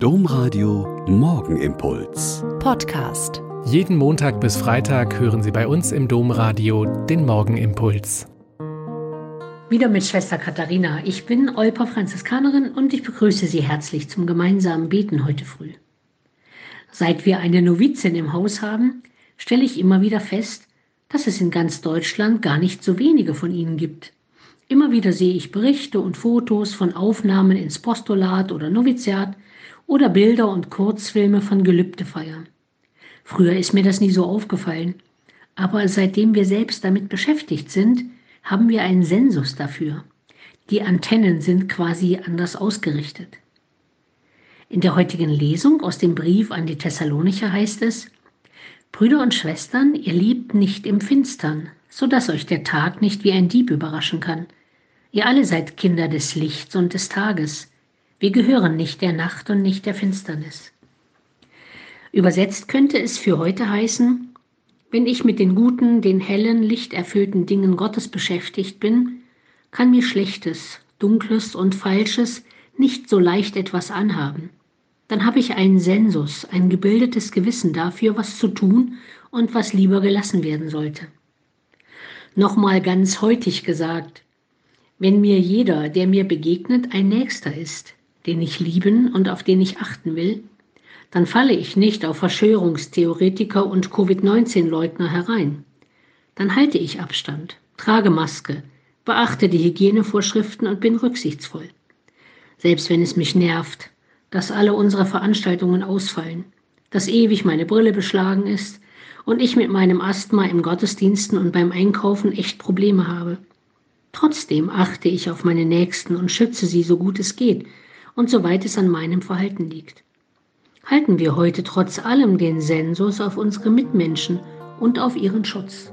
Domradio Morgenimpuls. Podcast. Jeden Montag bis Freitag hören Sie bei uns im Domradio den Morgenimpuls. Wieder mit Schwester Katharina. Ich bin Olper Franziskanerin und ich begrüße Sie herzlich zum gemeinsamen Beten heute früh. Seit wir eine Novizin im Haus haben, stelle ich immer wieder fest, dass es in ganz Deutschland gar nicht so wenige von ihnen gibt. Immer wieder sehe ich Berichte und Fotos von Aufnahmen ins Postulat oder Noviziat, oder Bilder und Kurzfilme von Gelübdefeiern. Früher ist mir das nie so aufgefallen, aber seitdem wir selbst damit beschäftigt sind, haben wir einen Sensus dafür. Die Antennen sind quasi anders ausgerichtet. In der heutigen Lesung aus dem Brief an die Thessalonicher heißt es, Brüder und Schwestern, ihr liebt nicht im Finstern, so dass euch der Tag nicht wie ein Dieb überraschen kann. Ihr alle seid Kinder des Lichts und des Tages. Wir gehören nicht der Nacht und nicht der Finsternis. Übersetzt könnte es für heute heißen, wenn ich mit den guten, den hellen, lichterfüllten Dingen Gottes beschäftigt bin, kann mir Schlechtes, Dunkles und Falsches nicht so leicht etwas anhaben. Dann habe ich einen Sensus, ein gebildetes Gewissen dafür, was zu tun und was lieber gelassen werden sollte. Nochmal ganz heutig gesagt, wenn mir jeder, der mir begegnet, ein Nächster ist, den ich lieben und auf den ich achten will, dann falle ich nicht auf Verschwörungstheoretiker und Covid-19-Leugner herein. Dann halte ich Abstand, trage Maske, beachte die Hygienevorschriften und bin rücksichtsvoll. Selbst wenn es mich nervt, dass alle unsere Veranstaltungen ausfallen, dass ewig meine Brille beschlagen ist und ich mit meinem Asthma im Gottesdiensten und beim Einkaufen echt Probleme habe. Trotzdem achte ich auf meine Nächsten und schütze sie so gut es geht und soweit es an meinem Verhalten liegt. Halten wir heute trotz allem den Sensus auf unsere Mitmenschen und auf ihren Schutz.